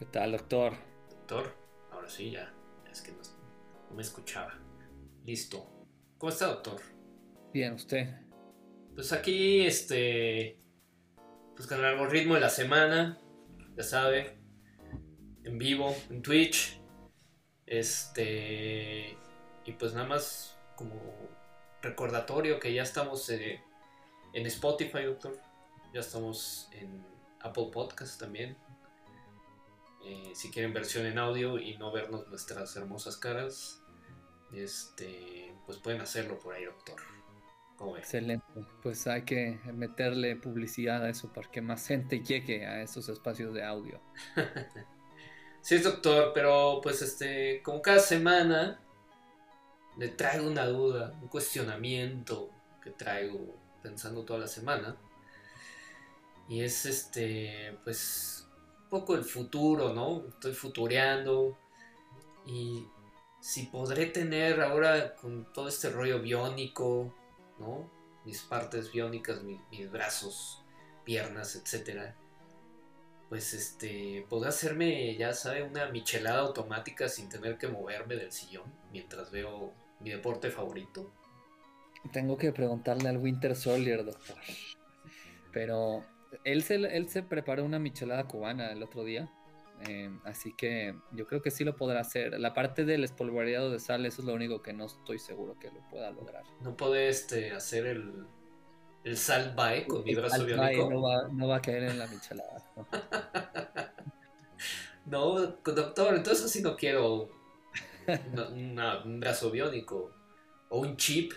¿Qué tal, doctor? Doctor, ahora sí ya. Es que no, no me escuchaba. Listo. ¿Cómo está, doctor? Bien, ¿usted? Pues aquí, este. Pues con el algoritmo de la semana. Ya sabe. En vivo, en Twitch. Este. Y pues nada más como recordatorio que ya estamos eh, en Spotify, doctor. Ya estamos en Apple Podcast también. Eh, si quieren versión en audio y no vernos nuestras hermosas caras, este, pues pueden hacerlo por ahí, doctor. Excelente. Pues hay que meterle publicidad a eso para que más gente llegue a esos espacios de audio. sí, doctor, pero pues este, como cada semana le traigo una duda, un cuestionamiento que traigo pensando toda la semana. Y es este, pues poco el futuro, ¿no? Estoy futureando y si podré tener ahora con todo este rollo biónico, ¿no? Mis partes biónicas, mis, brazos, piernas, etcétera. Pues este, podré hacerme, ya sabe, una michelada automática sin tener que moverme del sillón mientras veo mi deporte favorito. Tengo que preguntarle al Winter Soldier, doctor. Pero él se, él se preparó una michelada cubana el otro día. Eh, así que yo creo que sí lo podrá hacer. La parte del espolvoreado de sal, eso es lo único que no estoy seguro que lo pueda lograr. ¿No puede este, hacer el, el sal bae con mi brazo biónico? No va, no va a caer en la michelada. no, doctor, entonces así no quiero un brazo biónico o un chip.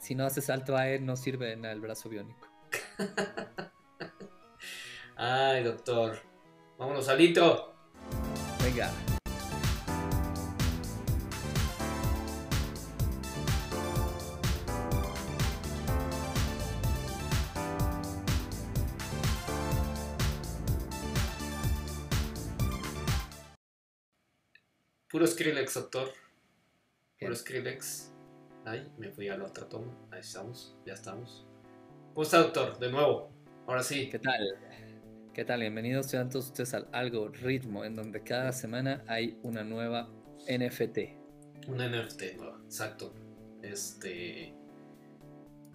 Si no hace salto a él, no sirve en el brazo biónico. Ay, doctor. Vámonos al intro. Venga. Puro Skrillex, doctor. Puro Skrillex. Ay, me fui a la otra toma. Ahí estamos, ya estamos. ¿Cómo está, doctor? De nuevo. Ahora sí. ¿Qué tal? ¿Qué tal? Bienvenidos sean todos ustedes al Algoritmo, en donde cada semana hay una nueva NFT. Una NFT nueva, exacto. Este.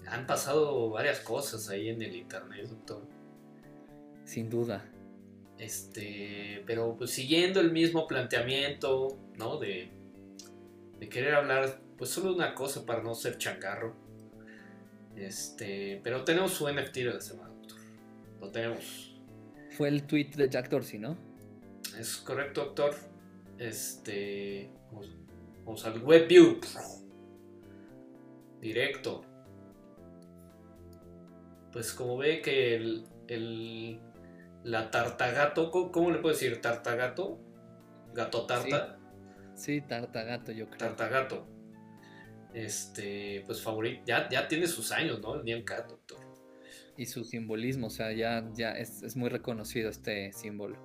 Han pasado varias cosas ahí en el internet, doctor. Sin duda. Este. Pero pues siguiendo el mismo planteamiento, ¿no? De. De querer hablar, pues solo una cosa para no ser changarro este, pero tenemos su NFT de la semana, doctor. Lo tenemos. Fue el tweet de Jack Dorsey, ¿no? Es correcto, doctor. Este. Vamos, al WebView. Directo. Pues como ve que el, el la tartagato, ¿cómo, le puedo decir? ¿Tartagato? ¿Gato tarta? Sí, sí tartagato, yo creo. Tartagato este, pues favorito, ya, ya tiene sus años, ¿no? El Nyan Cat, doctor. Y su simbolismo, o sea, ya, ya es, muy reconocido este símbolo.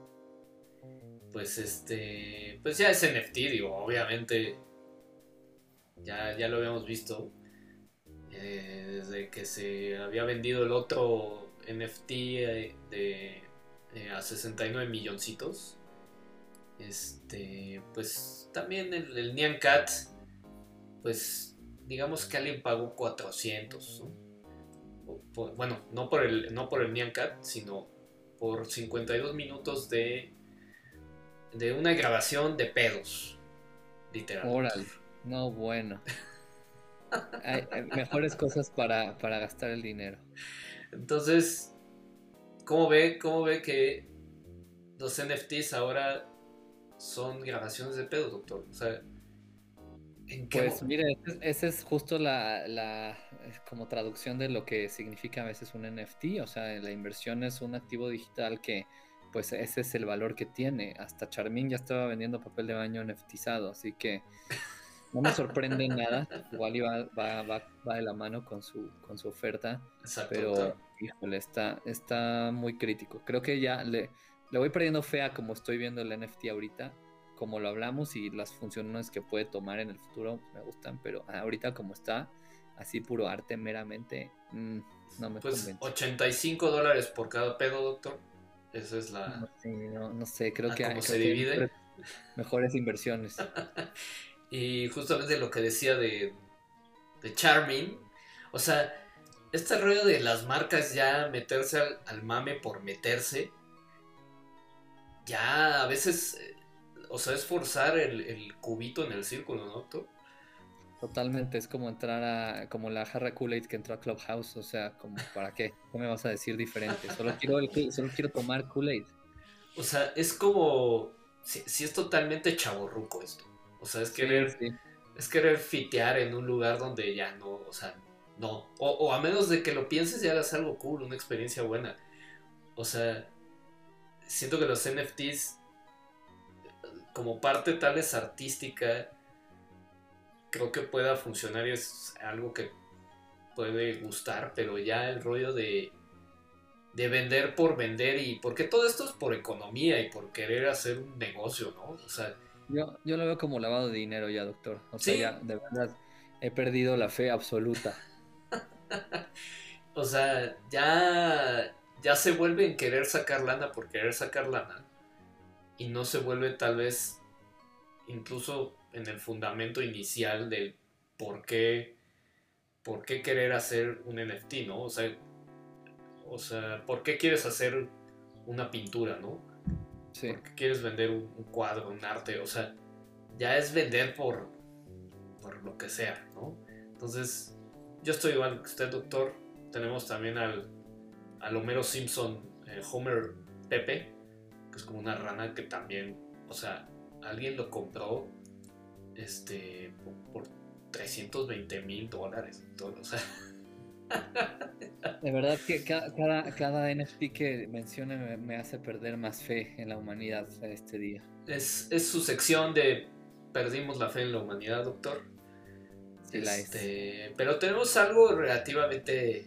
Pues este, pues ya es NFT, digo, obviamente, ya, ya lo habíamos visto, eh, desde que se había vendido el otro NFT eh, de, eh, a 69 milloncitos. Este, pues también el, el Nyan Cat, pues digamos que alguien pagó 400, bueno, no por el, no por el Nyan Cat, sino por 52 minutos de, de una grabación de pedos, literalmente. Órale, no bueno. hay, mejores cosas para, para, gastar el dinero. Entonces, ¿cómo ve, ¿cómo ve que los NFTs ahora son grabaciones de pedos, doctor? O sea, pues mire, esa es justo la, como traducción de lo que significa a veces un NFT, o sea, la inversión es un activo digital que pues ese es el valor que tiene. Hasta Charmin ya estaba vendiendo papel de baño NFTizado, así que no me sorprende nada. Igual va, va, va, de la mano con su, con su oferta, pero híjole, está, está muy crítico. Creo que ya le, le voy perdiendo fea como estoy viendo el NFT ahorita como lo hablamos y las funciones que puede tomar en el futuro me gustan, pero ahorita como está, así puro arte meramente, mm, no me pues 85 dólares por cada pedo, doctor. Esa es la... No, sé, creo que... ¿Cómo se divide? mejores inversiones. y justamente lo que decía de, de Charming, o sea, este rollo de las marcas ya meterse al, mame por meterse, ya a veces, eh, o sea, es forzar el, cubito en el círculo, ¿no? Totalmente, es como entrar a, como la jarra Kool-Aid que entró a Clubhouse, o sea, como, ¿para qué? ¿Qué me vas a decir diferente? Solo quiero, solo quiero tomar Kool-Aid. O sea, es como, si, es totalmente chaborruco esto. O sea, es querer, es querer fitear en un lugar donde ya no, o sea, no. O, a menos de que lo pienses y hagas algo cool, una experiencia buena. O sea, siento que los NFTs, como parte tal vez artística, creo que pueda funcionar y es algo que puede gustar, pero ya el rollo de, de vender por vender y porque todo esto es por economía y por querer hacer un negocio, ¿no? O sea, yo, yo lo veo como lavado de dinero ya, doctor. O sea, ya de verdad he perdido la fe absoluta. o sea, ya, ya se vuelve en querer sacar lana por querer sacar lana. Y no se vuelve tal vez incluso en el fundamento inicial del por qué, por qué querer hacer un NFT, ¿no? O sea, o sea, ¿por qué quieres hacer una pintura, no? Sí. ¿Por qué quieres vender un, cuadro, un arte? O sea, ya es vender por, por lo que sea, ¿no? Entonces, yo estoy igual que usted, doctor. Tenemos también al, al Homero Simpson, eh, Homer Pepe, que es como una rana que también, o sea, alguien lo compró este, por, 320 mil dólares. Todo, o sea. De verdad que cada, cada, NFT que mencione me, hace perder más fe en la humanidad este día. Es, es su sección de perdimos la fe en la humanidad, doctor. Este, pero tenemos algo relativamente.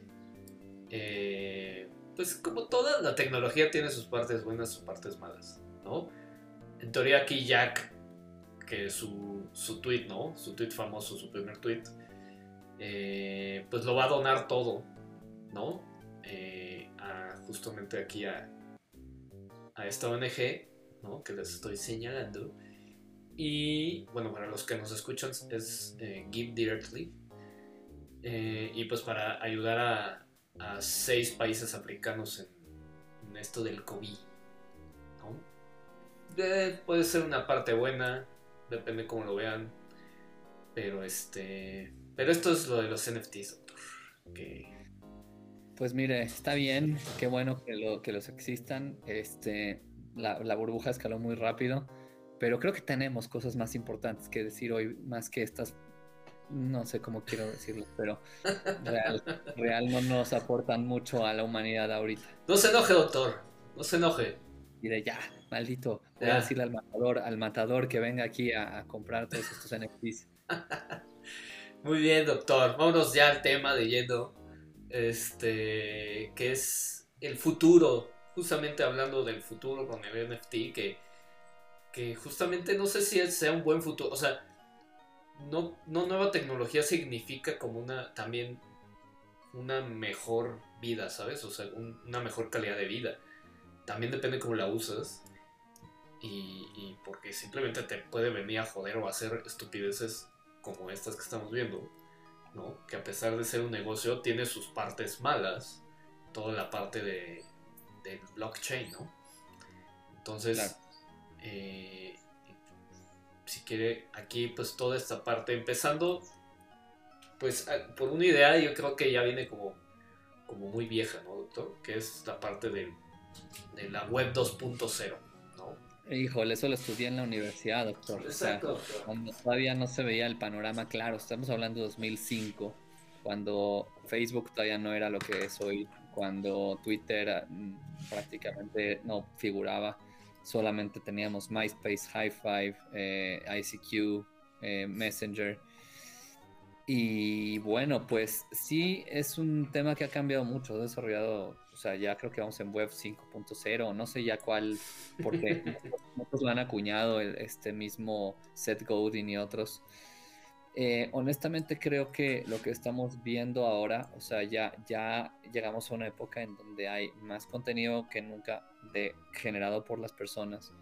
Eh, pues como toda la tecnología tiene sus partes buenas, sus partes malas, ¿no? En teoría aquí Jack, que su, su tweet, ¿no? Su tweet famoso, su primer tweet, eh, pues lo va a donar todo, ¿no? Eh, justamente aquí a, a esta ONG, ¿no? Que les estoy señalando. Y bueno, para los que nos escuchan es eh, Give Directly. Y pues para ayudar a, seis países africanos en, esto del COVID. puede ser una parte buena, depende cómo lo vean. Pero este. Pero esto es lo de los NFTs, doctor. Pues mire, está bien, qué bueno que, lo, que los existan. Este, la, la burbuja escaló muy rápido pero creo que tenemos cosas más importantes que decir hoy, más que estas, no sé cómo quiero decirlo, pero real, real no nos aportan mucho a la humanidad ahorita. No se enoje, doctor, no se enoje. de ya, maldito, voy a decirle al matador, al matador que venga aquí a, comprar todos estos NFTs. Muy bien, doctor. Vámonos ya al tema de yendo. Este, que es el futuro. Justamente hablando del futuro con el NFT, que que justamente no sé si sea un buen futuro. O sea, no, no nueva tecnología significa como una también una mejor vida, ¿sabes? O sea, una mejor calidad de vida. También depende cómo la usas. Y, y, porque simplemente te puede venir a joder o hacer estupideces como estas que estamos viendo, ¿no? Que a pesar de ser un negocio, tiene sus partes malas, toda la parte de, del blockchain, ¿no? Entonces, eh, si quiere, aquí pues toda esta parte, empezando pues por una idea yo creo que ya viene como, como muy vieja, ¿no, doctor? Que es la parte de, de la web 2.0, ¿no? Híjole, eso lo estudié en la universidad, doctor. Exacto. cuando todavía no se veía el panorama claro, estamos hablando de 2005, cuando Facebook todavía no era lo que es hoy, cuando Twitter mm, prácticamente no figuraba solamente teníamos MySpace, High Five, eh, ICQ, eh, Messenger. Y bueno, pues sí es un tema que ha cambiado mucho, ha desarrollado, o sea, ya creo que vamos en Web 5.0, no sé ya cuál, porque muchos lo han acuñado, este mismo Seth Godin y otros. Eh, honestamente creo que lo que estamos viendo ahora, o sea, ya, ya llegamos a una época en donde hay más contenido que nunca de, generado por las personas,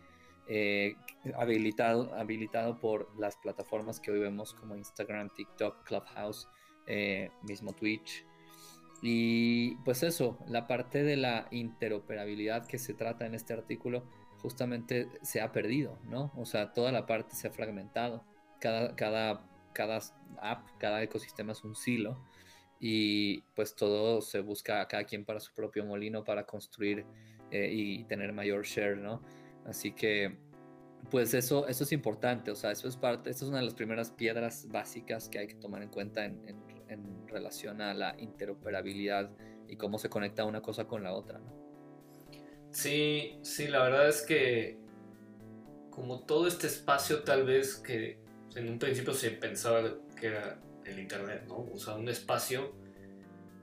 eh, habilitado, habilitado por las plataformas que hoy vemos como Instagram, TikTok, Clubhouse, eh, mismo Twitch. Y pues eso, la parte de la interoperabilidad que se trata en este artículo justamente se ha perdido, ¿no? O sea, toda la parte se ha fragmentado. Cada, cada cada app, cada ecosistema es un silo y pues todo se busca cada quien para su propio molino para construir eh, y tener mayor share, ¿no? Así que pues eso, eso es importante, o sea, eso es parte, esta es una de las primeras piedras básicas que hay que tomar en cuenta en, en, relación a la interoperabilidad y cómo se conecta una cosa con la otra, ¿no? Sí, sí, la verdad es que como todo este espacio tal vez que en un principio se pensaba que era el Internet, ¿no? O sea, un espacio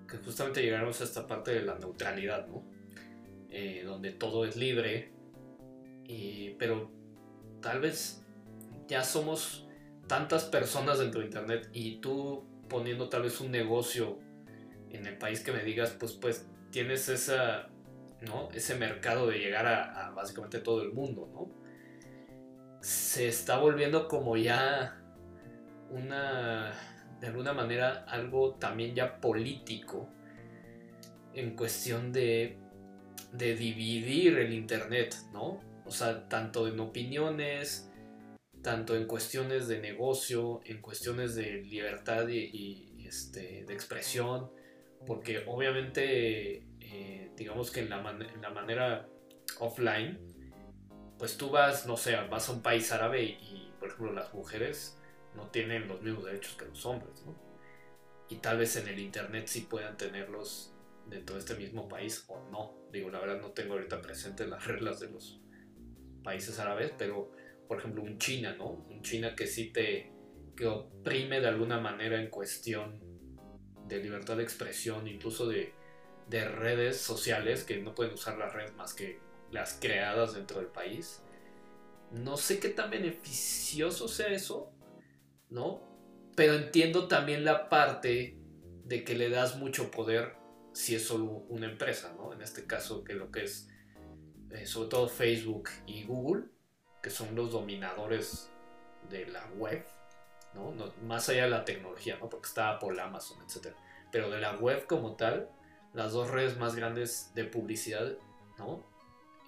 que justamente llegáramos a esta parte de la neutralidad, ¿no? Eh, donde todo es libre, pero tal vez ya somos tantas personas dentro de Internet y tú poniendo tal vez un negocio en el país que me digas, pues, pues tienes esa, ¿no? ese mercado de llegar a, a básicamente todo el mundo, ¿no? Se está volviendo como ya una, de alguna manera, algo también ya político en cuestión de, dividir el Internet, ¿no? O sea, tanto en opiniones, tanto en cuestiones de negocio, en cuestiones de libertad y, este, de expresión, porque obviamente, eh, digamos que en la, en la manera offline, pues tú vas, no sé, vas a un país árabe y, por ejemplo, las mujeres no tienen los mismos derechos que los hombres, ¿no? Y tal vez en el Internet sí puedan tenerlos dentro de este mismo país o no. Digo, la verdad no tengo ahorita presente las reglas de los países árabes, pero, por ejemplo, un China, ¿no? Un China que sí te que oprime de alguna manera en cuestión de libertad de expresión, incluso de, de redes sociales, que no pueden usar las redes más que las creadas dentro del país. No sé qué tan beneficioso sea eso, ¿no? Pero entiendo también la parte de que le das mucho poder si es solo una empresa, ¿no? En este caso, que lo que es, eh, sobre todo Facebook y Google, que son los dominadores de la web, ¿no? Más allá de la tecnología, ¿no? Porque está Apple, Amazon, etc. Pero de la web como tal, las dos redes más grandes de publicidad, ¿no?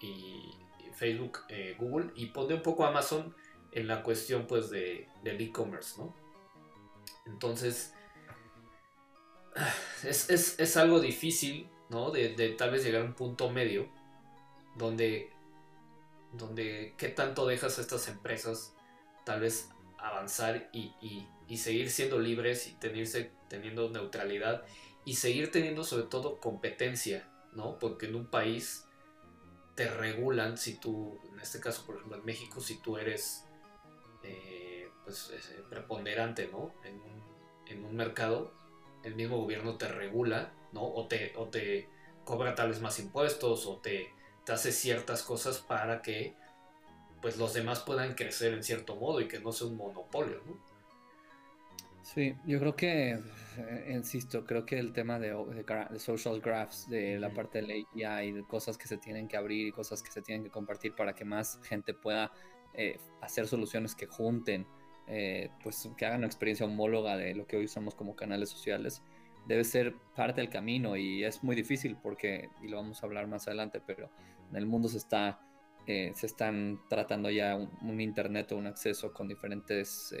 Y Facebook, eh, Google y pone un poco Amazon en la cuestión pues de, del e-commerce, ¿no? Entonces, es, algo difícil, ¿no? De, tal vez llegar a un punto medio donde, donde qué tanto dejas a estas empresas tal vez avanzar y, y seguir siendo libres y tenerse, teniendo neutralidad y seguir teniendo sobre todo competencia, ¿no? Porque en un país te regulan si tú, en este caso, por ejemplo, en México, si tú eres eh, pues, preponderante, ¿no? En un, en un, mercado, el mismo gobierno te regula, ¿no? O te, o te cobra tal vez más impuestos o te, te hace ciertas cosas para que pues los demás puedan crecer en cierto modo y que no sea un monopolio, ¿no? Sí, yo creo que, eh, insisto, creo que el tema de, social graphs, de la parte de la API, de cosas que se tienen que abrir y cosas que se tienen que compartir para que más gente pueda eh, hacer soluciones que junten, eh, pues que hagan una experiencia homóloga de lo que hoy usamos como canales sociales, debe ser parte del camino y es muy difícil porque, y lo vamos a hablar más adelante, pero en el mundo se está... se están tratando ya un, internet o un acceso con diferentes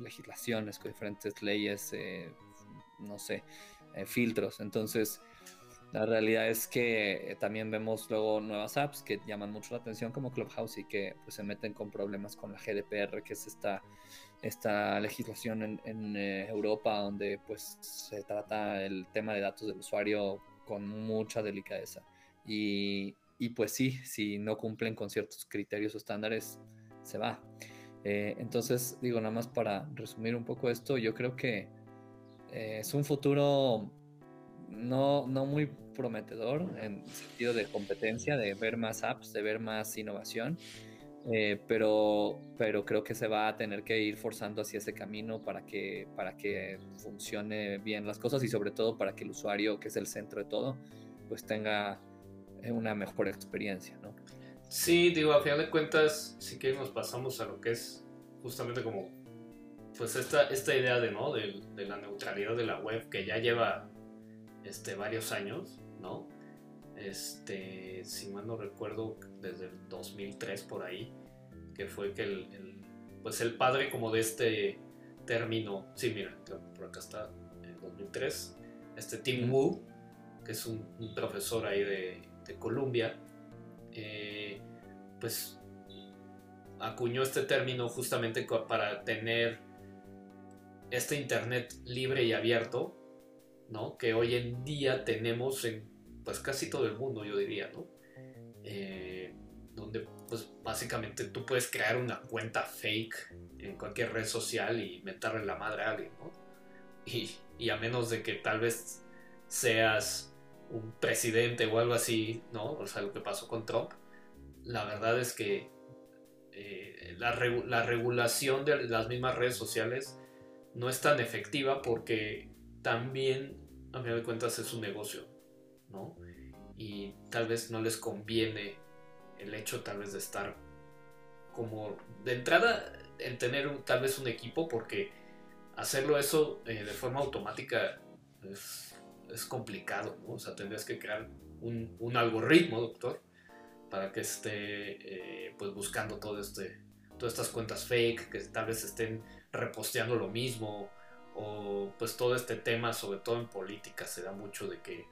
legislaciones, con diferentes leyes, eh, no sé, eh, filtros. Entonces, la realidad es que eh, también vemos luego nuevas apps que llaman mucho la atención como Clubhouse y que pues, se meten con problemas con la GDPR, que es esta, esta legislación en, en Europa donde pues se trata el tema de datos del usuario con mucha delicadeza. Y, y pues sí, si no cumplen con ciertos criterios o estándares, se va. Eh, entonces, digo, nada más para resumir un poco esto, yo creo que eh, es un futuro no, no muy prometedor en sentido de competencia, de ver más apps, de ver más innovación. Eh, pero, pero creo que se va a tener que ir forzando hacia ese camino para que, para que funcione bien las cosas y sobre todo para que el usuario, que es el centro de todo, pues tenga una mejor experiencia, ¿no? Sí, digo, a final de cuentas, sí que nos pasamos a lo que es justamente como, pues esta, esta idea de, ¿no? De, de la neutralidad de la web que ya lleva este, varios años, ¿no? Este, si mal no recuerdo, desde el 2003 por ahí, que fue que el, pues el padre como de este término, sí, mira, por acá está, en 2003, este Tim Wu, que es un, profesor ahí de, de Columbia, eh, pues acuñó este término justamente para tener este Internet libre y abierto, ¿no? Que hoy en día tenemos en pues casi todo el mundo, yo diría, ¿no? Eh, donde pues básicamente tú puedes crear una cuenta fake en cualquier red social y meterle la madre a alguien, ¿no? Y, y, a menos de que tal vez seas un presidente o algo así, ¿no? O sea, lo que pasó con Trump, la verdad es que eh, la, la regulación de las mismas redes sociales no es tan efectiva porque también, a fin de cuentas, es un negocio, ¿no? Y tal vez no les conviene el hecho tal vez de estar como de entrada en tener tal vez un equipo porque hacerlo eso eh, de forma automática es, complicado, ¿no? O sea, tendrías que crear un, algoritmo, doctor, para que esté eh, pues buscando todo este, todas estas cuentas fake, que tal vez estén reposteando lo mismo, o pues todo este tema, sobre todo en política, se da mucho de que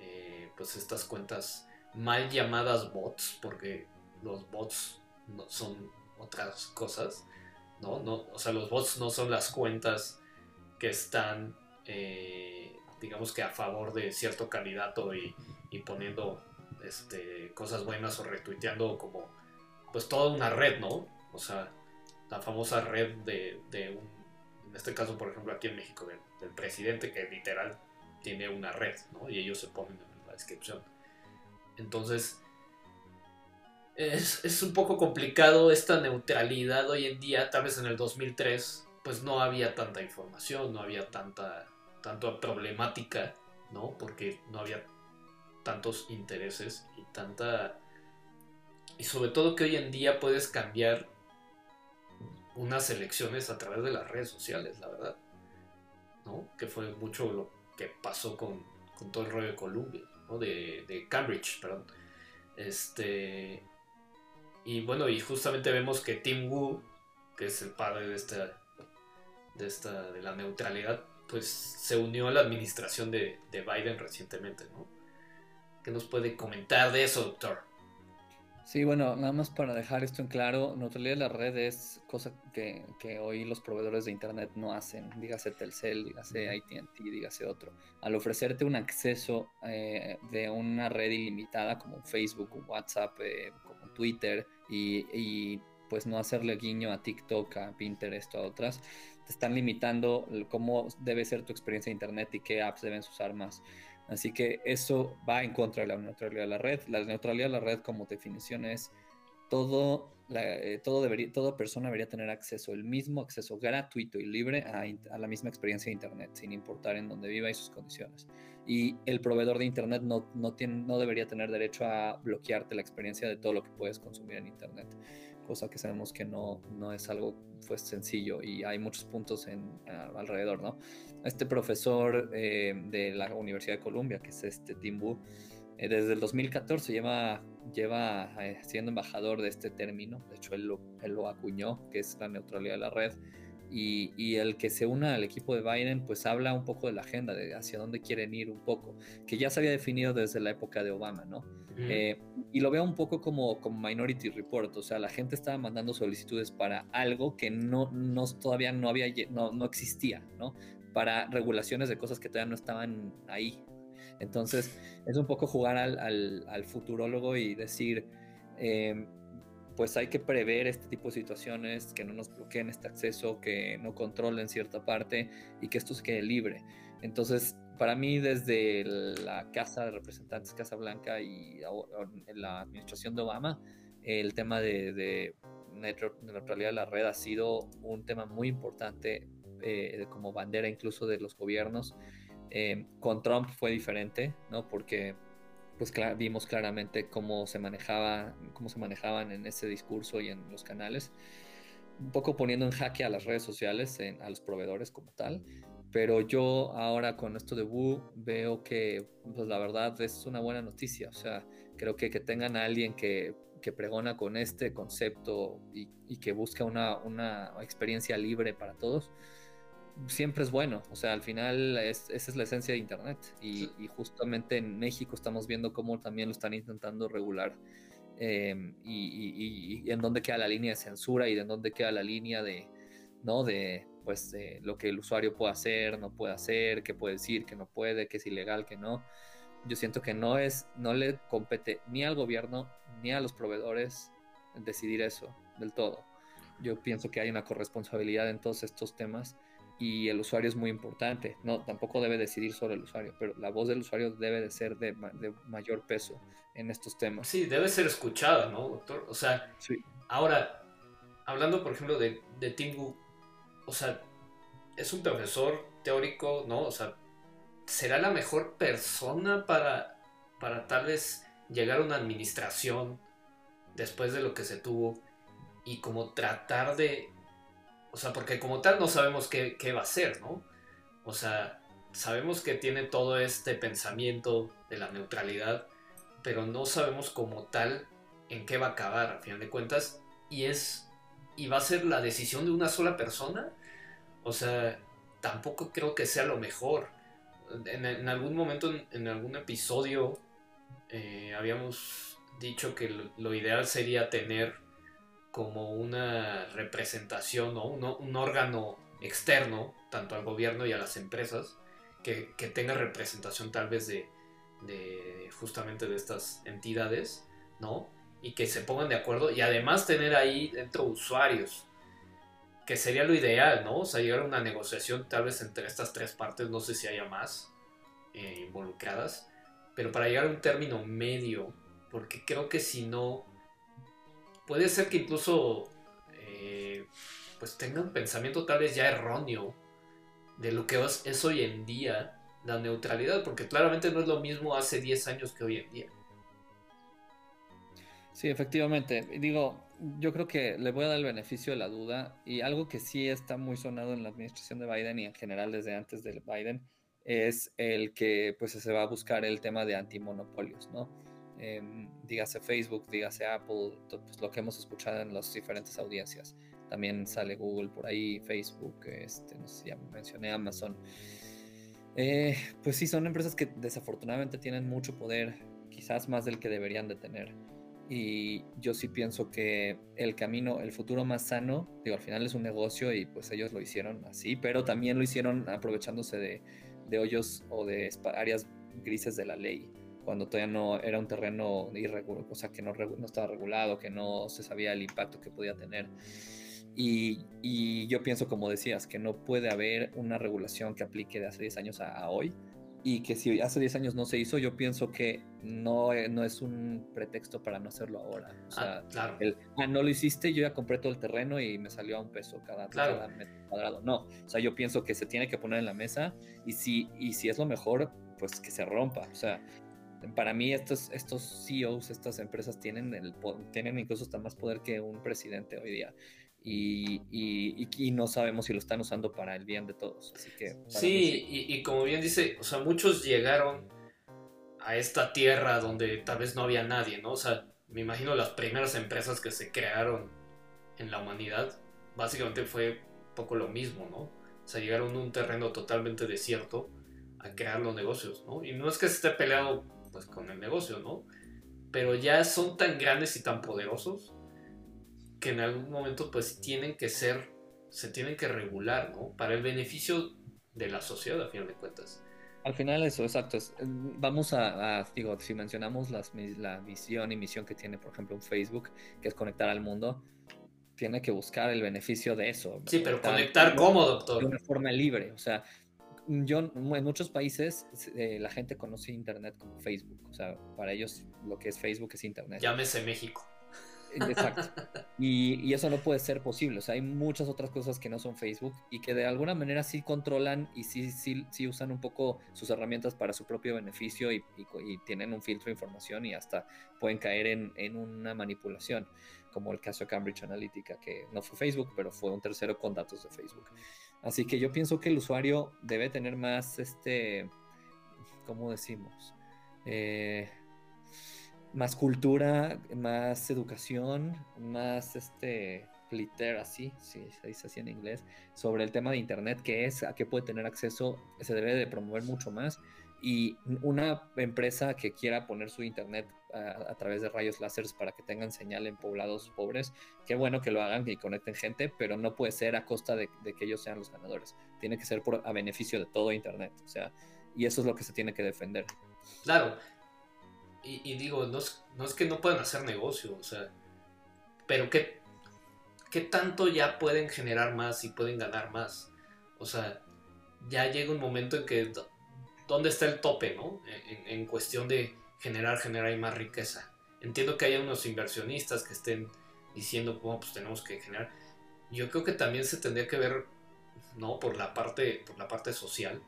eh, pues estas cuentas mal llamadas bots, porque los bots no son otras cosas, ¿no? ¿no? O sea, los bots no son las cuentas que están, eh, digamos que a favor de cierto candidato y, poniendo este, cosas buenas o retuiteando como, pues toda una red, ¿no? O sea, la famosa red de, un, en este caso, por ejemplo, aquí en México, del, presidente que literal tiene una red, ¿no? Y ellos se ponen en la descripción. Entonces, es, un poco complicado esta neutralidad hoy en día. Tal vez en el 2003, pues no había tanta información, no había tanta, tanta problemática, ¿no? Porque no había tantos intereses y tanta... Y sobre todo que hoy en día puedes cambiar unas elecciones a través de las redes sociales, la verdad. ¿No? Que fue mucho lo que pasó con, con todo el rollo de Columbia de, Cambridge, perdón. Este, y bueno, y justamente vemos que Tim Wu, que es el padre de esta, de esta, de la neutralidad, pues se unió a la administración de, de Biden recientemente, ¿no? ¿Qué nos puede comentar de eso, doctor? Sí, bueno, nada más para dejar esto en claro, neutralidad de la red es cosa que, hoy los proveedores de Internet no hacen, dígase Telcel, dígase ATT, dígase otro. Al ofrecerte un acceso eh, de una red ilimitada como Facebook, WhatsApp, eh, como Twitter, y, pues no hacerle guiño a TikTok, a Pinterest, a otras, te están limitando cómo debe ser tu experiencia de Internet y qué apps deben usar más. Así que eso va en contra de la neutralidad de la red. La neutralidad de la red como definición es todo, eh, todo debería, toda persona debería tener acceso, el mismo acceso gratuito y libre a, la misma experiencia de Internet, sin importar en dónde viva y sus condiciones. Y el proveedor de Internet no, no, tiene, no debería tener derecho a bloquearte la experiencia de todo lo que puedes consumir en Internet cosa que sabemos que no, no es algo pues sencillo y hay muchos puntos en, alrededor, ¿no? Este profesor eh, de la Universidad de Columbia, que es este Tim Wu, eh, desde el 2014 lleva, lleva eh, siendo embajador de este término, de hecho él lo, él lo acuñó, que es la neutralidad de la red, y, el que se una al equipo de Biden pues habla un poco de la agenda, de hacia dónde quieren ir un poco, que ya se había definido desde la época de Obama, ¿no? Eh, y lo veo un poco como, como Minority Report, o sea, la gente estaba mandando solicitudes para algo que no, no todavía no, había, no, no existía, ¿no? Para regulaciones de cosas que todavía no estaban ahí. Entonces, es un poco jugar al, al, al futurólogo y decir, eh, pues hay que prever este tipo de situaciones, que no nos bloqueen este acceso, que no controlen cierta parte y que esto se quede libre. Entonces, para mí, desde la Casa de Representantes, Casa Blanca y la administración de Obama, el tema de, neutralidad de la red ha sido un tema muy importante eh, como bandera incluso de los gobiernos. Eh, con Trump fue diferente, ¿no? Porque pues vimos claramente cómo se manejaba, cómo se manejaban en ese discurso y en los canales, un poco poniendo en jaque a las redes sociales, a los proveedores como tal. Pero yo ahora con esto de Wu veo que, pues la verdad es una buena noticia. O sea, creo que que tengan a alguien que, que pregona con este concepto y, y que busca una, una experiencia libre para todos, siempre es bueno. O sea, al final esa es la esencia de Internet. Y, justamente en México estamos viendo cómo también lo están intentando regular. Em, y, en dónde queda la línea de censura y en dónde queda la línea de, ¿no? De, pues, de lo que el usuario puede hacer, no puede hacer, qué puede decir, que no puede, que es ilegal, que no. Yo siento que no es, no le compete ni al gobierno ni a los proveedores decidir eso del todo. Yo pienso que hay una corresponsabilidad en todos estos temas y el usuario es muy importante. No, tampoco debe decidir sobre el usuario, pero la voz del usuario debe de ser de, mayor peso en estos temas. Sí, debe ser escuchada, ¿no, doctor? O sea, ahora, hablando por ejemplo de, de Tim o sea, es un profesor teórico, ¿no? O sea, ¿será la mejor persona para, para tal vez llegar a una administración después de lo que se tuvo y como tratar de o sea, porque como tal no sabemos qué, va a ser, ¿no? O sea, sabemos que tiene todo este pensamiento de la neutralidad, pero no sabemos como tal en qué va a acabar, a final de cuentas, y es y va a ser la decisión de una sola persona. O sea, tampoco creo que sea lo mejor. En, algún momento, en, algún episodio, eh, habíamos dicho que lo ideal sería tener como una representación o un, órgano externo, tanto al gobierno y a las empresas, que, tenga representación tal vez de, justamente de estas entidades, ¿no? Y que se pongan de acuerdo y además tener ahí dentro usuarios, que sería lo ideal, ¿no? O sea, llegar a una negociación tal vez entre estas tres partes, no sé si haya más eh, involucradas, pero para llegar a un término medio, porque creo que si no, puede ser que incluso eh, pues tenga un pensamiento tal vez ya erróneo de lo que es, hoy en día la neutralidad, porque claramente no es lo mismo hace 10 años que hoy en día. Sí, efectivamente. Digo, yo creo que le voy a dar el beneficio de la duda y algo que sí está muy sonado en la administración de Biden y en general desde antes de Biden es el que pues se va a buscar el tema de antimonopolios, ¿no? Em, dígase Facebook, dígase Apple, pues lo que hemos escuchado en las diferentes audiencias. También sale Google por ahí, Facebook, este, no sé ya mencioné Amazon. Eh, pues sí, son empresas que desafortunadamente tienen mucho poder, quizás más del que deberían de tener. Y yo sí pienso que el camino, el futuro más sano, digo, al final es un negocio y pues ellos lo hicieron así, pero también lo hicieron aprovechándose de, de hoyos o de áreas grises de la ley cuando todavía no era un terreno irregular, o sea, que no, no, estaba regulado, que no se sabía el impacto que podía tener. Y, y, yo pienso, como decías, que no puede haber una regulación que aplique de hace 10 años a, hoy. Y que si hace 10 años no se hizo, yo pienso que no, no es un pretexto para no hacerlo ahora. O sea, ah, claro. el, ah, no lo hiciste, yo ya compré todo el terreno y me salió a un peso cada, cada metro cuadrado. No, o sea, yo pienso que se tiene que poner en la mesa y si, y si es lo mejor, pues que se rompa. O sea, para mí estos, estos CEOs, estas empresas tienen, el, tienen incluso hasta más poder que un presidente hoy día. Y, y, no sabemos si lo están usando para el bien de todos. Así que sí, Y, como bien dice, o sea, muchos llegaron a esta tierra donde tal vez no había nadie, ¿no? O sea, me imagino las primeras empresas que se crearon en la humanidad, básicamente fue un poco lo mismo, ¿no? O sea, llegaron a un terreno totalmente desierto a crear los negocios, ¿no? Y no es que se esté peleado pues con el negocio, ¿no? Pero ya son tan grandes y tan poderosos que en algún momento pues tienen que ser, se tienen que regular, ¿no? Para el beneficio de la sociedad, a final de cuentas. Al final eso, exacto. vamos a, digo, si mencionamos las, la visión y misión que tiene, por ejemplo, un Facebook, que es conectar al mundo, tiene que buscar el beneficio de eso. Sí, pero conectar cómo, doctor. De una forma libre, o sea, yo, en muchos países eh, la gente conoce Internet como Facebook. O sea, para ellos lo que es Facebook es Internet. Llámese México. Exacto. Y, eso no puede ser posible. O sea, hay muchas otras cosas que no son Facebook y que de alguna manera sí controlan y sí, sí, sí usan un poco sus herramientas para su propio beneficio y, tienen un filtro de información y hasta pueden caer en, en, una manipulación, como el caso de Cambridge Analytica, que no fue Facebook, pero fue un tercero con datos de Facebook. Así que yo pienso que el usuario debe tener más, este, ¿cómo decimos? Eh, más cultura, más educación, más este literacy, si se dice así en inglés, sobre el tema de internet, que es, a qué puede tener acceso, se debe de promover mucho más. Y una empresa que quiera poner su internet a, través de rayos láseres para que tengan señal en poblados pobres, qué bueno que lo hagan y conecten gente, pero no puede ser a costa de, que ellos sean los ganadores. Tiene que ser a beneficio de todo internet. O sea, y eso es lo que se tiene que defender. Claro, y, digo, no es, no es, que no puedan hacer negocio, o sea, pero ¿qué, ¿qué tanto ya pueden generar más y pueden ganar más? O sea, ya llega un momento en que, ¿dónde está el tope, no? En, cuestión de generar, generar más riqueza. Entiendo que haya unos inversionistas que estén diciendo, bueno, pues tenemos que generar. Yo creo que también se tendría que ver, ¿no? Por la parte, por la parte social,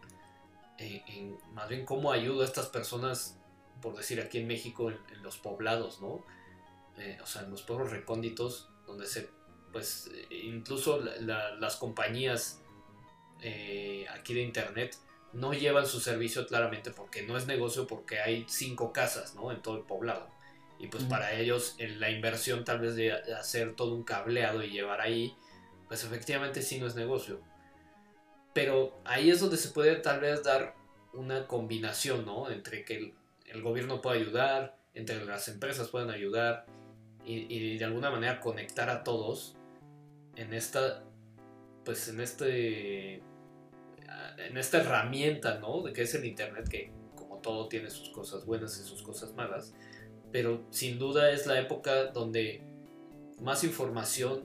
eh, en, más bien cómo ayuda a estas personas por decir aquí en México, en, los poblados, ¿no? Eh, o sea, en los pueblos recónditos, donde se, pues, incluso las compañías eh, aquí de internet no llevan su servicio claramente porque no es negocio, porque hay cinco casas, ¿no? En todo el poblado. Y pues para ellos la inversión tal vez de hacer todo un cableado y llevar ahí, pues efectivamente sí no es negocio. Pero ahí es donde se puede tal vez dar una combinación, ¿no? Entre que el gobierno puede ayudar, entre las empresas pueden ayudar y, de alguna manera conectar a todos en esta, pues en este, en esta herramienta, ¿no? De que es el Internet que como todo tiene sus cosas buenas y sus cosas malas, pero sin duda es la época donde más información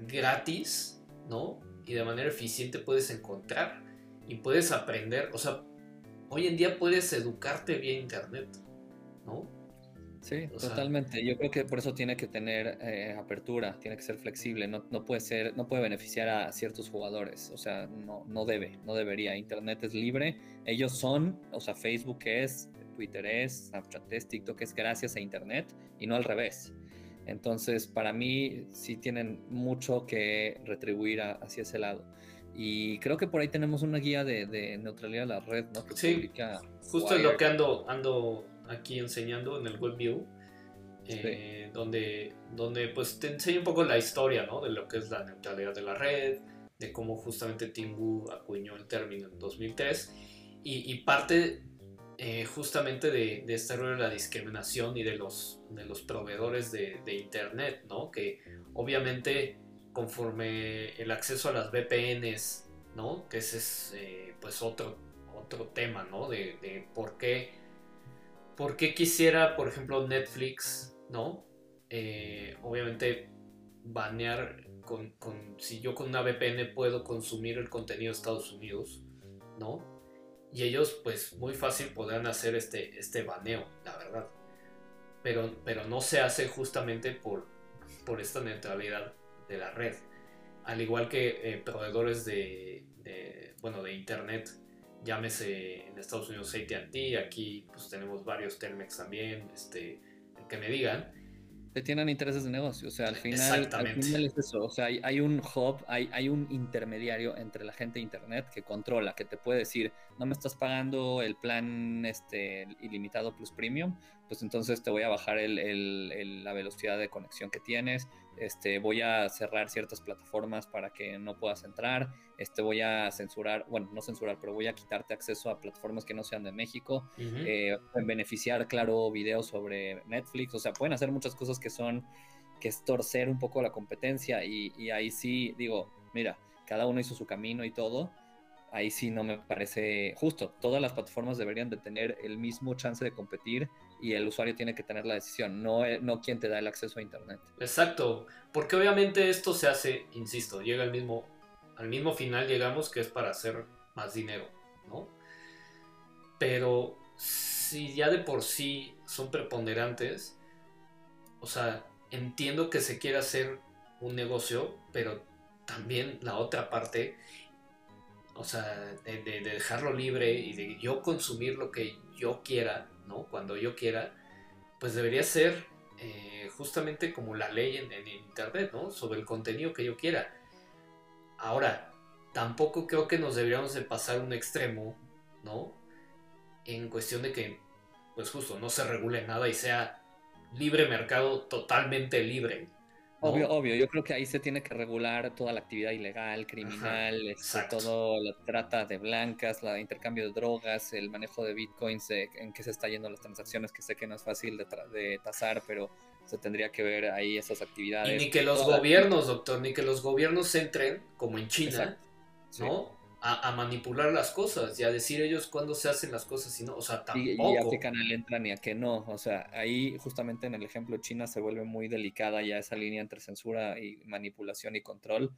gratis, ¿no? Y de manera eficiente puedes encontrar y puedes aprender, o sea, hoy en día puedes educarte vía internet, ¿no? Sí, totalmente. Yo creo que por eso tiene que tener eh, apertura, tiene que ser flexible, no, puede ser, no puede beneficiar a ciertos jugadores, o sea, no, no debe, no debería. Internet es libre, ellos son, o sea, Facebook es, Twitter es, Snapchat es, TikTok es gracias a Internet y no al revés. Entonces, para mí sí tienen mucho que retribuir hacia ese lado. Y creo que por ahí tenemos una guía de, neutralidad de la red, ¿no? sí, justo es lo que ando, ando aquí enseñando en el WebView, eh, donde, donde pues te enseña un poco la historia, ¿no? De lo que es la neutralidad de la red, de cómo justamente Tingu acuñó el término en 2003, y, parte eh, justamente de, de este rollo de la discriminación y de los, de los proveedores de, de Internet, ¿no? Que obviamente conforme el acceso a las VPNs, ¿no? Que ese es eh, pues otro, otro tema, ¿no? De, por qué, por qué quisiera, por ejemplo, Netflix, ¿no? Eh, obviamente banear con, si yo con una VPN puedo consumir el contenido de Estados Unidos, ¿no? Y ellos pues muy fácil podrán hacer este, este baneo, la verdad. Pero, pero no se hace justamente por, por esta neutralidad de la red. Al igual que eh, proveedores de, bueno, de internet, llámese en Estados Unidos AT&T, aquí pues tenemos varios Telmex también, este, que me digan. Que tienen intereses de negocio, o sea, al final, al final es eso, o sea, hay, hay un hub, hay, hay, un intermediario entre la gente de internet que controla, que te puede decir, no me estás pagando el plan este, ilimitado plus premium, pues entonces te voy a bajar el, la velocidad de conexión que tienes, este, voy a cerrar ciertas plataformas para que no puedas entrar, este, voy a censurar, bueno, no censurar, pero voy a quitarte acceso a plataformas que no sean de México, eh, beneficiar, claro, videos sobre Netflix, o sea, pueden hacer muchas cosas que son, que es torcer un poco la competencia y, y ahí sí digo, mira, cada uno hizo su camino y todo, ahí sí no me parece justo. Todas las plataformas deberían de tener el mismo chance de competir y el usuario tiene que tener la decisión, no, eh, no quien te da el acceso a Internet. Exacto, porque obviamente esto se hace, insisto, llega al mismo, al mismo final llegamos que es para hacer más dinero, ¿no? Pero si ya de por sí son preponderantes, o sea, entiendo que se quiera hacer un negocio, pero también la otra parte, o sea, de, dejarlo libre y de yo consumir lo que yo quiera, ¿no? Cuando yo quiera, pues debería ser eh, justamente como la ley en, en, Internet, ¿no? Sobre el contenido que yo quiera. Ahora, tampoco creo que nos deberíamos de pasar un extremo, ¿no? En cuestión de que, pues justo, no se regule nada y sea libre mercado totalmente libre, Obvio, obvio. Yo creo que ahí se tiene que regular toda la actividad ilegal, criminal, este, todo la trata de blancas, el intercambio de drogas, el manejo de bitcoins, en qué se está yendo las transacciones, que sé que no es fácil de, de tasar, pero se tendría que ver ahí esas actividades. Y ni que los gobiernos, doctor, ni que los gobiernos entren, como en China, ¿no? A, manipular las cosas y a decir ellos cuándo se hacen las cosas y no, o sea, tampoco. Y, a qué canal entran y a qué no, o sea, ahí justamente en el ejemplo China se vuelve muy delicada ya esa línea entre censura y manipulación y control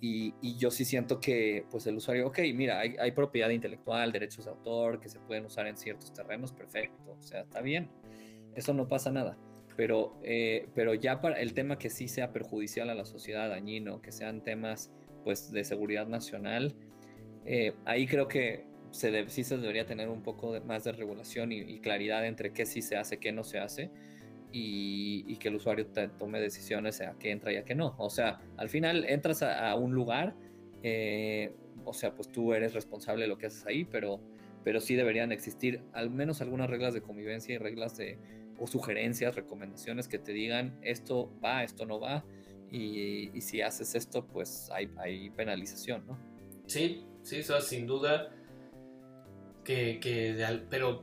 y, yo sí siento que pues el usuario, ok, mira, hay, propiedad intelectual, derechos de autor que se pueden usar en ciertos terrenos, perfecto, o sea, está bien, eso no pasa nada. Pero, eh, pero ya para el tema que sí sea perjudicial a la sociedad, dañino, que sean temas pues de seguridad nacional, eh, ahí creo que se sí se debería tener un poco más de regulación y, claridad entre qué sí se hace, qué no se hace, y, que el usuario tome decisiones a qué entra y a qué no. O sea, al final entras a, un lugar, eh, o sea, pues tú eres responsable de lo que haces ahí, pero, pero sí deberían existir al menos algunas reglas de convivencia y reglas de, o sugerencias, recomendaciones que te digan esto va, esto no va, y, si haces esto, pues hay, hay penalización, ¿no? Sí, Sí, o sin duda que, pero,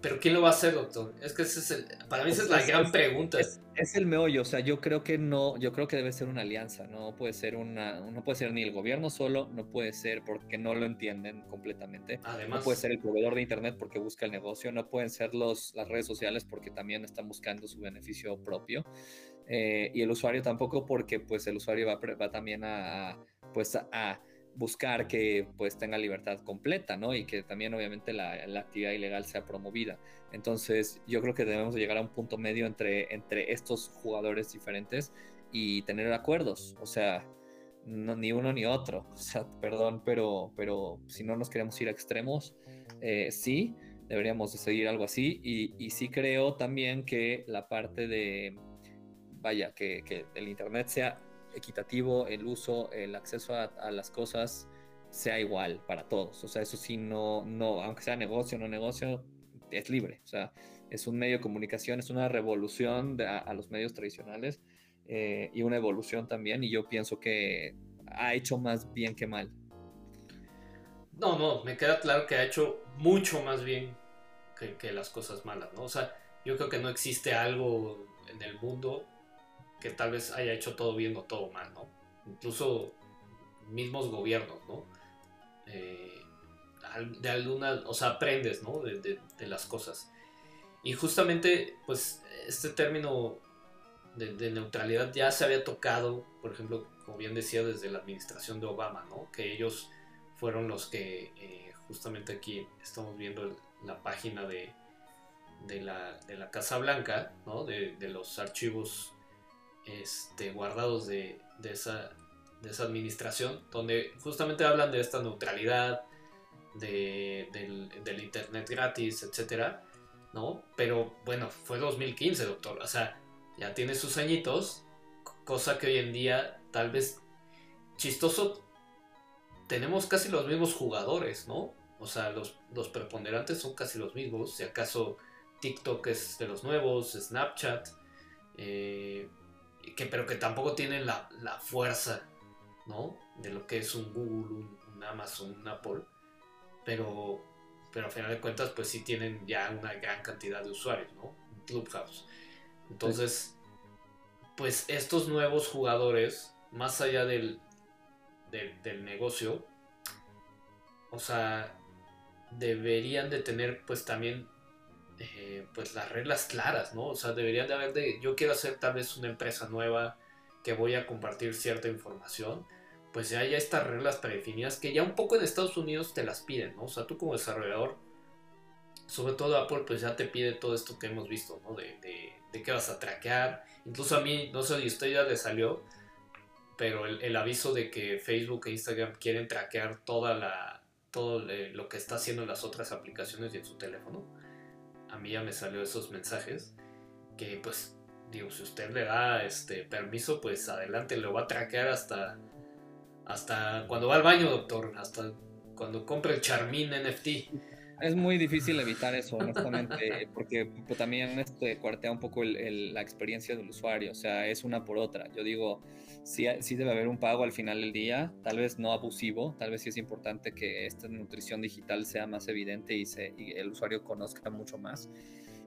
pero ¿quién lo va a hacer, doctor? Es que ese es el, para mí esa es la gran pregunta. Es, el meollo, o sea, yo creo que no, yo creo que debe ser una alianza, no puede ser una, no puede ser ni el gobierno solo, no puede ser porque no lo entienden completamente, Además, no puede ser el proveedor de internet porque busca el negocio, no pueden ser los, las redes sociales porque también están buscando su beneficio propio. Eh, y el usuario tampoco porque pues el usuario va, va también a, pues a buscar que pues tenga libertad completa, ¿no? Y que también obviamente la, actividad ilegal sea promovida. Entonces yo creo que debemos llegar a un punto medio entre, entre estos jugadores diferentes y tener acuerdos, o sea, no, ni uno ni otro, o sea, perdón, pero, pero si no nos queremos ir a extremos, eh, sí, deberíamos de seguir algo así y, y, sí creo también que la parte de, vaya, que, que el Internet sea equitativo el uso, el acceso a, las cosas sea igual para todos. O sea, eso sí, no, no, aunque sea negocio o no negocio, es libre. O sea, es un medio de comunicación, es una revolución a, los medios tradicionales eh, y una evolución también. Y yo pienso que ha hecho más bien que mal. No, no, me queda claro que ha hecho mucho más bien que, que las cosas malas, ¿no? O sea, yo creo que no existe algo en el mundo que tal vez haya hecho todo bien o todo mal, ¿no? Incluso mismos gobiernos, ¿no? Eh, de alguna, o sea, aprendes, ¿no? De, las cosas. Y justamente, pues, este término de, neutralidad ya se había tocado, por ejemplo, como bien decía, desde la administración de Obama, ¿no? Que ellos fueron los que, eh, justamente aquí estamos viendo la página de, de, la, de la Casa Blanca, ¿no? De, de los archivos este, guardados de, esa, administración, donde justamente hablan de esta neutralidad, del, internet gratis, etcétera, ¿no? Pero bueno, fue 2015, doctor, o sea, ya tiene sus añitos, cosa que hoy en día tal vez chistoso, tenemos casi los mismos jugadores, ¿no? O sea, los, los preponderantes son casi los mismos, si acaso TikTok es de los nuevos, Snapchat, eh, que, pero que tampoco tienen la, fuerza, ¿no? De lo que es un Google, un, Amazon, un Apple, pero, pero a final de cuentas, pues sí tienen ya una gran cantidad de usuarios, ¿no? Un Clubhouse. Entonces, pues estos nuevos jugadores, más allá del, del negocio, o sea, deberían de tener pues también eh, pues las reglas claras, ¿no? O sea, deberían de haber de, yo quiero hacer tal vez una empresa nueva que voy a compartir cierta información, pues ya hay estas reglas predefinidas que ya un poco en Estados Unidos te las piden, ¿no? O sea, tú como desarrollador, sobre todo Apple pues ya te pide todo esto que hemos visto, ¿no? De, de, de qué vas a traquear. Incluso a mí, no sé si usted ya le salió, pero el, aviso de que Facebook e Instagram quieren traquear toda la, todo lo que está haciendo en las otras aplicaciones y en su teléfono. A mí ya me salió esos mensajes que pues digo, si usted le da este permiso, pues adelante, lo va a traquear hasta hasta cuando va al baño, doctor, hasta cuando compra el Charmin NFT. Es muy difícil evitar eso, honestamente, porque pues, también este, cuartea un poco la experiencia del usuario, o sea, es una por otra. Yo digo, sí, sí debe haber un pago al final del día, tal vez no abusivo, tal vez sí es importante que esta nutrición digital sea más evidente y, se, el usuario conozca mucho más.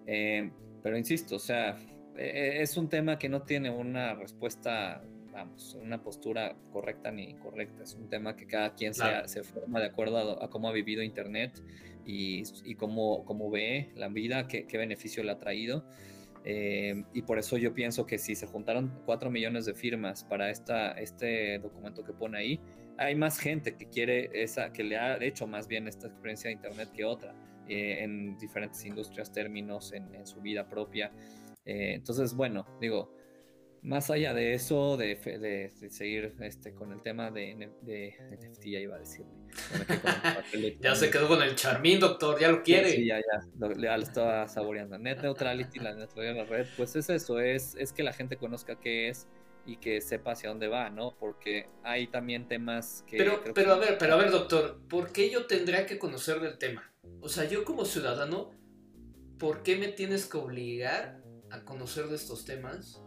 Eh, pero insisto, o sea, e, e, es un tema que no tiene una respuesta vamos, una postura correcta ni incorrecta. Es un tema que cada quien se, forma de acuerdo a, cómo ha vivido Internet y, y cómo, cómo, ve la vida, qué, qué beneficio le ha traído. Eh, y por eso yo pienso que si se juntaron 4 millones de firmas para esta, este documento que pone ahí, hay más gente que quiere esa, que le ha hecho más bien esta experiencia de Internet que otra, eh, en diferentes industrias, términos, en, en su vida propia. Eh, entonces, bueno, digo, más allá de eso, de, de, seguir este, con el tema de, de, NFT, ya iba a decirle. ya se quedó con el charmín, doctor, ya lo quiere. Sí, ya, ya, lo, ya lo estaba saboreando. Net neutrality, la neutralidad de la red, pues es eso, es, es que la gente conozca qué es y que sepa hacia dónde va, ¿no? Porque hay también temas que... Pero, pero a ver, pero a ver, doctor, ¿por qué yo tendría que conocer del tema? O sea, yo como ciudadano, ¿por qué me tienes que obligar a conocer de estos temas?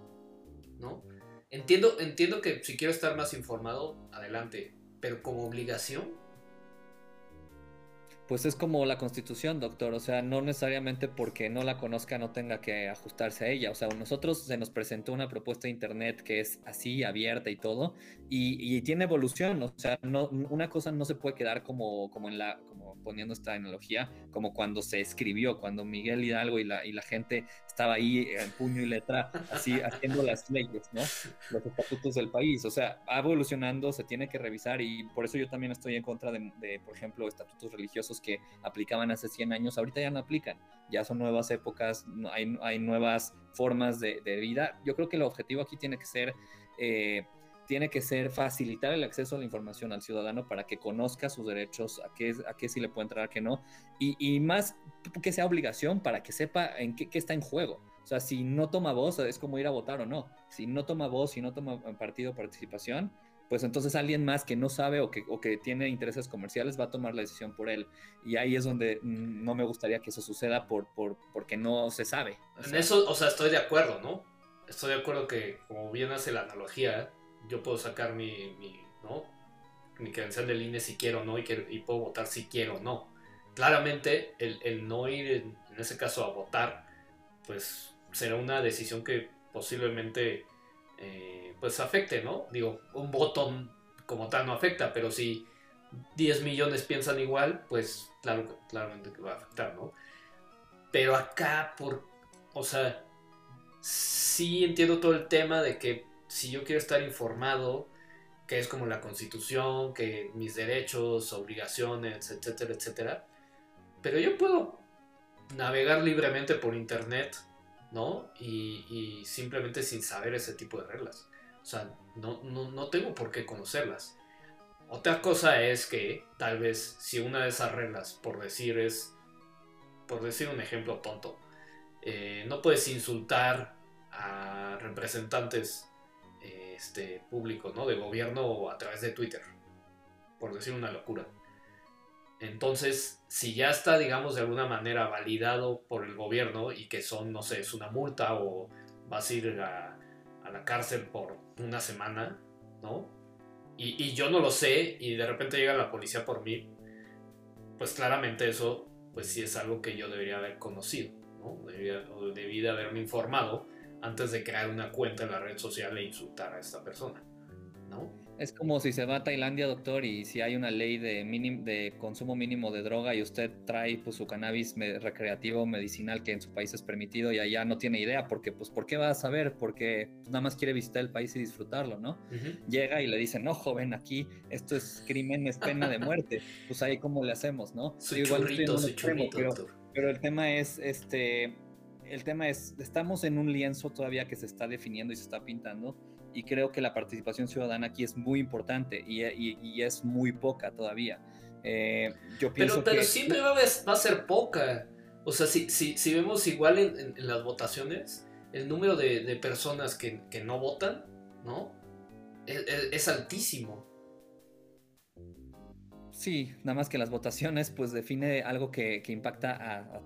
¿No? Entiendo, entiendo que si quiero estar más informado, adelante, pero como obligación, pues es como la constitución, doctor, o sea, no necesariamente porque no la conozca no tenga que ajustarse a ella, o sea, nosotros se nos presentó una propuesta de Internet que es así, abierta y todo, y, tiene evolución, o sea, no, una cosa no se puede quedar como, como en la, como poniendo esta analogía, como cuando se escribió, cuando Miguel Hidalgo y la, y la gente estaba ahí en puño y letra, así haciendo las leyes, ¿no? Los estatutos del país, o sea, va evolucionando, se tiene que revisar y por eso yo también estoy en contra de por ejemplo, estatutos religiosos que aplicaban hace 100 años, ahorita ya no aplican, ya son nuevas épocas, hay, hay nuevas formas de, vida. Yo creo que el objetivo aquí tiene que ser... Eh, tiene que ser facilitar el acceso a la información al ciudadano para que conozca sus derechos, a qué, a qué sí le puede entrar, a qué no, y, y, más que sea obligación para que sepa en qué, qué, está en juego. O sea, si no toma voz, es como ir a votar o no. Si no toma voz, si no toma partido participación, pues entonces alguien más que no sabe o que, o que tiene intereses comerciales va a tomar la decisión por él. Y ahí es donde mm, no me gustaría que eso suceda por, por, porque no se sabe. en eso, o sea, estoy de acuerdo, ¿no? Estoy de acuerdo que, como bien hace la analogía, yo puedo sacar mi, mi ¿no? mi credencial del INE si quiero o no y, y puedo votar si quiero o no. Claramente, el, el no ir, en, en ese caso, a votar, pues será una decisión que posiblemente eh, pues afecte, ¿no? Digo, un botón como tal no afecta, pero si 10 millones piensan igual, pues claro, claramente que va a afectar, ¿no? Pero acá, por, o sea, sí entiendo todo el tema de que si yo quiero estar informado, que es como la constitución, que mis derechos, obligaciones, etcétera, etcétera, pero yo puedo navegar libremente por internet ¿no? Y, simplemente sin saber ese tipo de reglas. O sea, no, no, tengo por qué conocerlas. Otra cosa es que tal vez si una de esas reglas, por decir es, por decir un ejemplo tonto, eh, no puedes insultar a representantes este, públicos, ¿no? De gobierno a través de Twitter, por decir una locura. Entonces, si ya está, digamos, de alguna manera validado por el gobierno y que son, no sé, es una multa o vas a ir a, la cárcel por una semana, ¿no? Y, yo no lo sé y de repente llega la policía por mí, pues claramente eso, pues sí es algo que yo debería haber conocido, ¿no? Debería, o debía haberme informado antes de crear una cuenta en la red social e insultar a esta persona, ¿no? Es como si se va a Tailandia, doctor, y si hay una ley de, de consumo mínimo de droga y usted trae pues, su cannabis recreativo, medicinal, que en su país es permitido y allá no tiene idea, porque pues ¿por qué va a saber? Porque nada más quiere visitar el país y disfrutarlo, ¿no? Llega y le dice, no, joven, aquí esto es crimen, es pena de muerte. pues ahí cómo le hacemos, ¿no? Soy igual churrito, soy churrito, pero el tema es, este, el tema es, estamos en un lienzo todavía que se está definiendo y se está pintando y creo que la participación ciudadana aquí es muy importante y, y, es muy poca todavía. Eh, yo pienso pero, pero siempre va a, ser poca. O sea, si, si, si vemos igual en, las votaciones, el número de, de personas que, que, no votan, ¿no? Es, es, altísimo. Sí, nada más que las votaciones pues define algo que, que impacta a, a,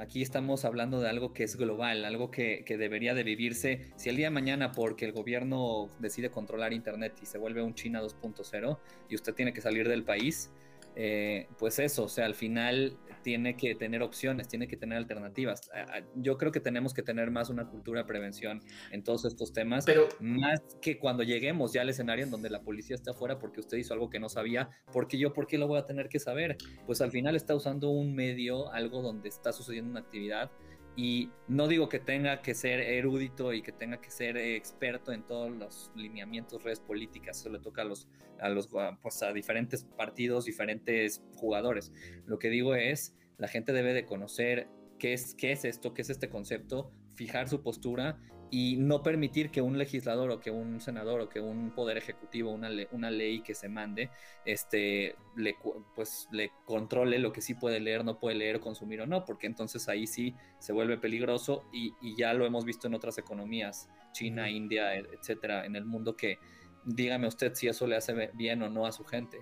Aquí estamos hablando de algo que es global, algo que, debería de vivirse. Si el día de mañana, porque el gobierno decide controlar Internet y se vuelve un China 2.0 y usted tiene que salir del país, eh, pues eso, o sea, al final tiene que tener opciones, tiene que tener alternativas. Yo creo que tenemos que tener más una cultura de prevención en todos estos temas, pero más que cuando lleguemos ya al escenario en donde la policía está afuera porque usted hizo algo que no sabía, porque yo, ¿por qué lo voy a tener que saber? Pues al final está usando un medio, algo donde está sucediendo una actividad y no digo que tenga que ser erudito y que tenga que ser experto en todos los lineamientos, redes políticas, eso le toca a los, a los pues a diferentes partidos, diferentes jugadores. Lo que digo es, la gente debe de conocer qué es, qué es esto, qué es este concepto, fijar su postura y no permitir que un legislador o que un senador o que un poder ejecutivo, una, una ley que se mande, este, le, pues, le controle lo que sí puede leer, no puede leer, consumir o no, porque entonces ahí sí se vuelve peligroso y, y ya lo hemos visto en otras economías, China, India, e, etcétera, en el mundo que dígame usted si eso le hace bien o no a su gente.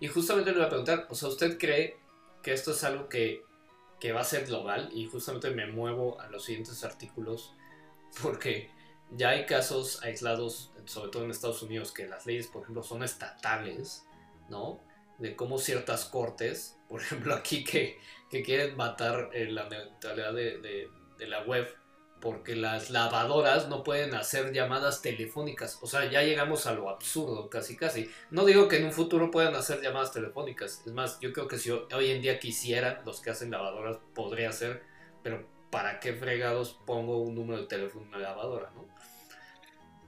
Y justamente le voy a preguntar, o sea, ¿usted cree que esto es algo que, que va a ser global? Y justamente me muevo a los siguientes artículos porque ya hay casos aislados, sobre todo en Estados Unidos, que las leyes, por ejemplo, son estatales, ¿no? De cómo ciertas cortes, por ejemplo, aquí que, quieren matar eh, la neutralidad de, la web porque las lavadoras no pueden hacer llamadas telefónicas. O sea, ya llegamos a lo absurdo, casi casi. No digo que en un futuro puedan hacer llamadas telefónicas. Es más, yo creo que si hoy en día quisieran, los que hacen lavadoras podría ser, pero ¿para qué fregados pongo un número de teléfono en una lavadora, no?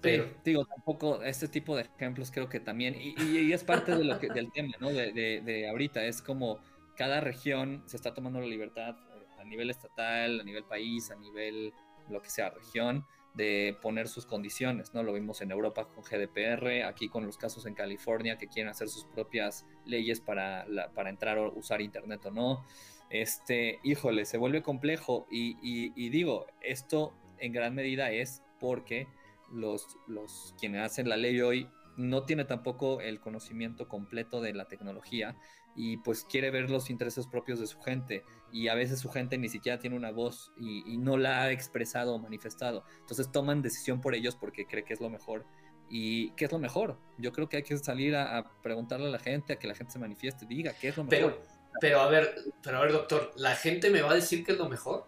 Pero digo, tampoco este tipo de ejemplos creo que también, y, es parte de lo que, del tema, ¿no? De, de, ahorita, es como cada región se está tomando la libertad eh, a nivel estatal, a nivel país, a nivel lo que sea región, de poner sus condiciones, ¿no? Lo vimos en Europa con GDPR, aquí con los casos en California que quieren hacer sus propias leyes para, para entrar o usar Internet o no este, híjole, se vuelve complejo y, digo, esto en gran medida es porque los, los quienes hacen la ley hoy no tiene tampoco el conocimiento completo de la tecnología y pues quiere ver los intereses propios de su gente y a veces su gente ni siquiera tiene una voz y, no la ha expresado o manifestado. Entonces toman decisión por ellos porque cree que es lo mejor. ¿Y qué es lo mejor? Yo creo que hay que salir a, preguntarle a la gente, a que la gente se manifieste, diga qué es lo mejor. A ver, pero a ver, doctor, ¿la gente me va a decir que es lo mejor?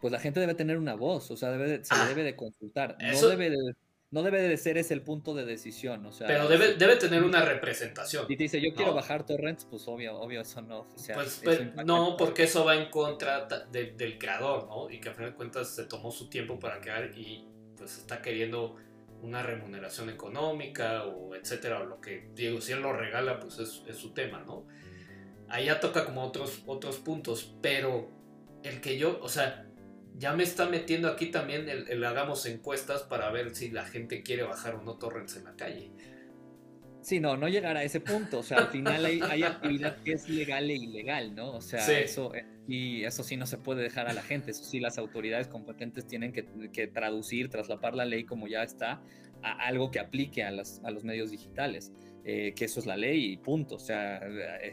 Pues la gente debe tener una voz, o sea, debe se ah, debe de consultar. No debe de, no debe de ser ese el punto de decisión, o sea. Pero debe, debe tener una representación. Y te dice, yo quiero bajar torrents, pues obvio, obvio, eso no. O sea, pues, pues no, porque eso va en contra del creador, ¿no? Y que a fin de cuentas se tomó su tiempo para crear y pues está queriendo una remuneración económica o etcétera, o lo que, digo, si él lo regala, pues es, es su tema, ¿no? Ahí ya toca como otros, otros puntos, pero el que yo, o sea, ya me está metiendo aquí también el, hagamos encuestas para ver si la gente quiere bajar o no torrents en la calle. Sí, no, no llegar a ese punto. O sea, al final hay, actividad que es legal e ilegal, ¿no? O sea, eso, y eso sí no se puede dejar a la gente. Eso sí, las autoridades competentes tienen que, que traducir, traslapar la ley como ya está a algo que aplique a, las, a los medios digitales. Eh, que eso es la ley y punto. O sea,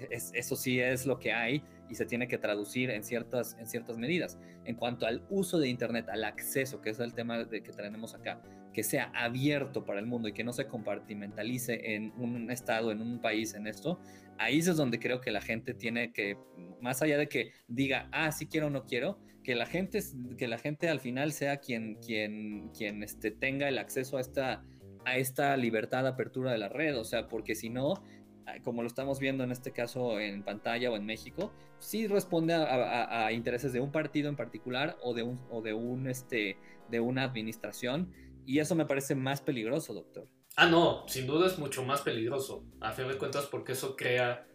eso sí es lo que hay y se tiene que traducir en ciertas, en ciertas medidas. En cuanto al uso de Internet, al acceso, que es el tema de, que tenemos acá, que sea abierto para el mundo y que no se compartimentalice en un estado, en un país, en esto, ahí es donde creo que la gente tiene que, más allá de que diga, ah, sí quiero o no quiero, que la gente, que la gente al final sea quien, quien, quien este, tenga el acceso a esta a esta libertad de apertura de la red, o sea, porque si no, ah, como lo estamos viendo en este caso en pantalla o en México, sí responde a, intereses de un partido en particular o de un, o de un este de una administración y eso me parece más peligroso, doctor. Ah, no, sin duda es mucho más peligroso, a fin de cuentas porque eso crea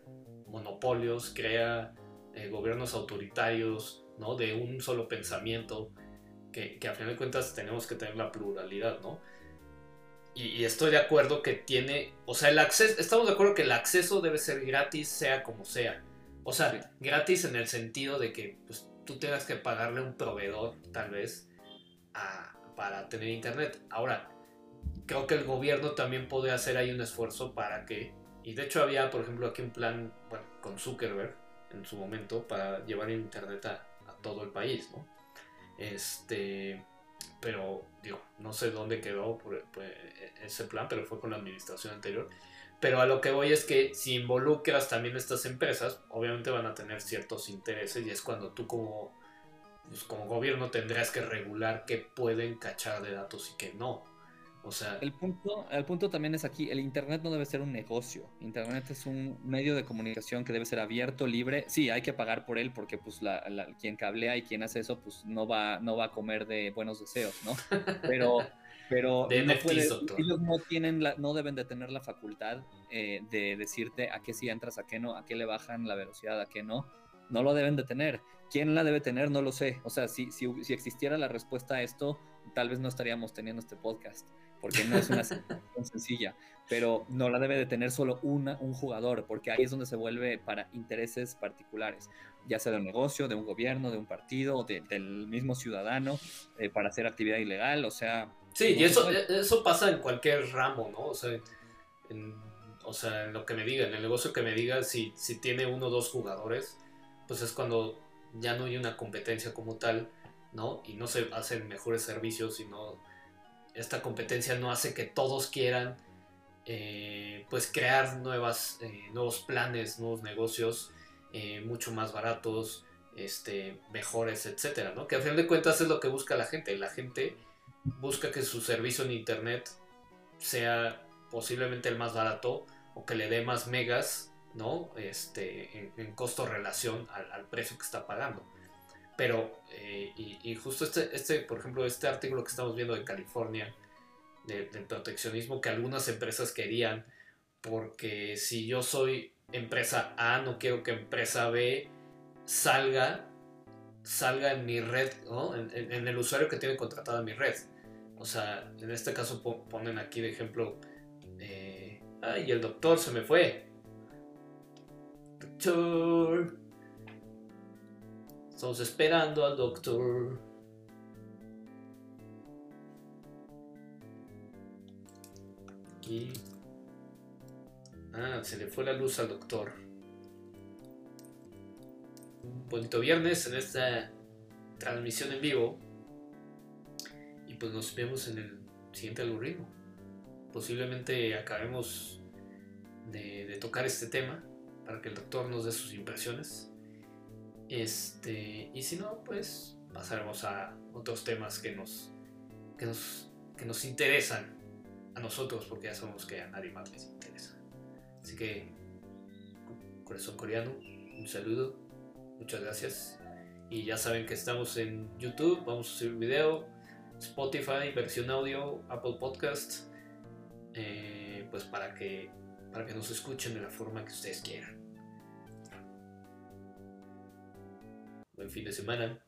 monopolios, crea eh, gobiernos autoritarios, ¿no? De un solo pensamiento, que, que a final de cuentas tenemos que tener la pluralidad, ¿no? Y, estoy de acuerdo que tiene, o sea, el acceso, estamos de acuerdo que el acceso debe ser gratis, sea como sea. O sea, gratis en el sentido de que pues, tú tengas que pagarle un proveedor, tal vez, para tener internet. Ahora, creo que el gobierno también puede hacer ahí un esfuerzo para que, y de hecho había, por ejemplo, aquí un plan, bueno, con Zuckerberg en su momento, para llevar internet a, a todo el país, ¿no? Este, pero digo, no sé dónde quedó ese plan, pero fue con la administración anterior. Pero a lo que voy es que si involucras también estas empresas, obviamente van a tener ciertos intereses y es cuando tú como, pues como gobierno tendrás que regular qué pueden cachar de datos y qué no. O sea, el punto, el punto también es aquí, el Internet no debe ser un negocio. Internet es un medio de comunicación que debe ser abierto, libre. Sí, hay que pagar por él porque pues la, quien cablea y quien hace eso pues no va, no va a comer de buenos deseos, ¿no? Pero, pero no ellos no tienen la, no deben de tener la facultad eh, de decirte a qué sí entras, a qué no, a qué le bajan la velocidad, a qué no. No lo deben de tener. ¿Quién la debe tener? No lo sé. O sea, si, si, si existiera la respuesta a esto, tal vez no estaríamos teniendo este podcast porque no es una situación sencilla, pero no la debe de tener solo una, un jugador, porque ahí es donde se vuelve para intereses particulares, ya sea de un negocio, de un gobierno, de un partido, del mismo ciudadano, eh, para hacer actividad ilegal, o sea... Sí, y eso, eso pasa en cualquier ramo, ¿no? O sea, en, o sea, en lo que me diga, en el negocio que me diga, si, si tiene uno o dos jugadores, pues es cuando ya no hay una competencia como tal, ¿no? Y no se hacen mejores servicios, sino esta competencia no hace que todos quieran eh, pues crear nuevas, eh, nuevos planes, nuevos negocios eh, mucho más baratos, este, mejores, etcétera, ¿no? Que al final de cuentas es lo que busca la gente. La gente busca que su servicio en internet sea posiblemente el más barato o que le dé más megas, ¿no? Este, en, costo-relación al, al, precio que está pagando. Pero, eh, y, justo este, este, por ejemplo, este artículo que estamos viendo de California, del proteccionismo que algunas empresas querían, porque si yo soy empresa A, no quiero que empresa B salga, salga en mi red, ¿no? en, el usuario que tiene contratada mi red. O sea, en este caso ponen aquí de ejemplo, eh, ay, el doctor se me fue. Doctor. Estamos esperando al doctor. Aquí. Ah, se le fue la luz al doctor. Un bonito viernes en esta transmisión en vivo. Y pues nos vemos en el siguiente algoritmo. Posiblemente acabemos de, de tocar este tema para que el doctor nos dé sus impresiones. Este, y si no, pues pasaremos a otros temas que nos, que nos, que nos interesan a nosotros, porque ya sabemos que a nadie más les interesa. Así que, corazón coreano, un saludo, muchas gracias. Y ya saben que estamos en YouTube, vamos a subir video, Spotify, versión audio, Apple Podcast, eh, pues para que, para que nos escuchen de la forma que ustedes quieran. Buen fin de semana.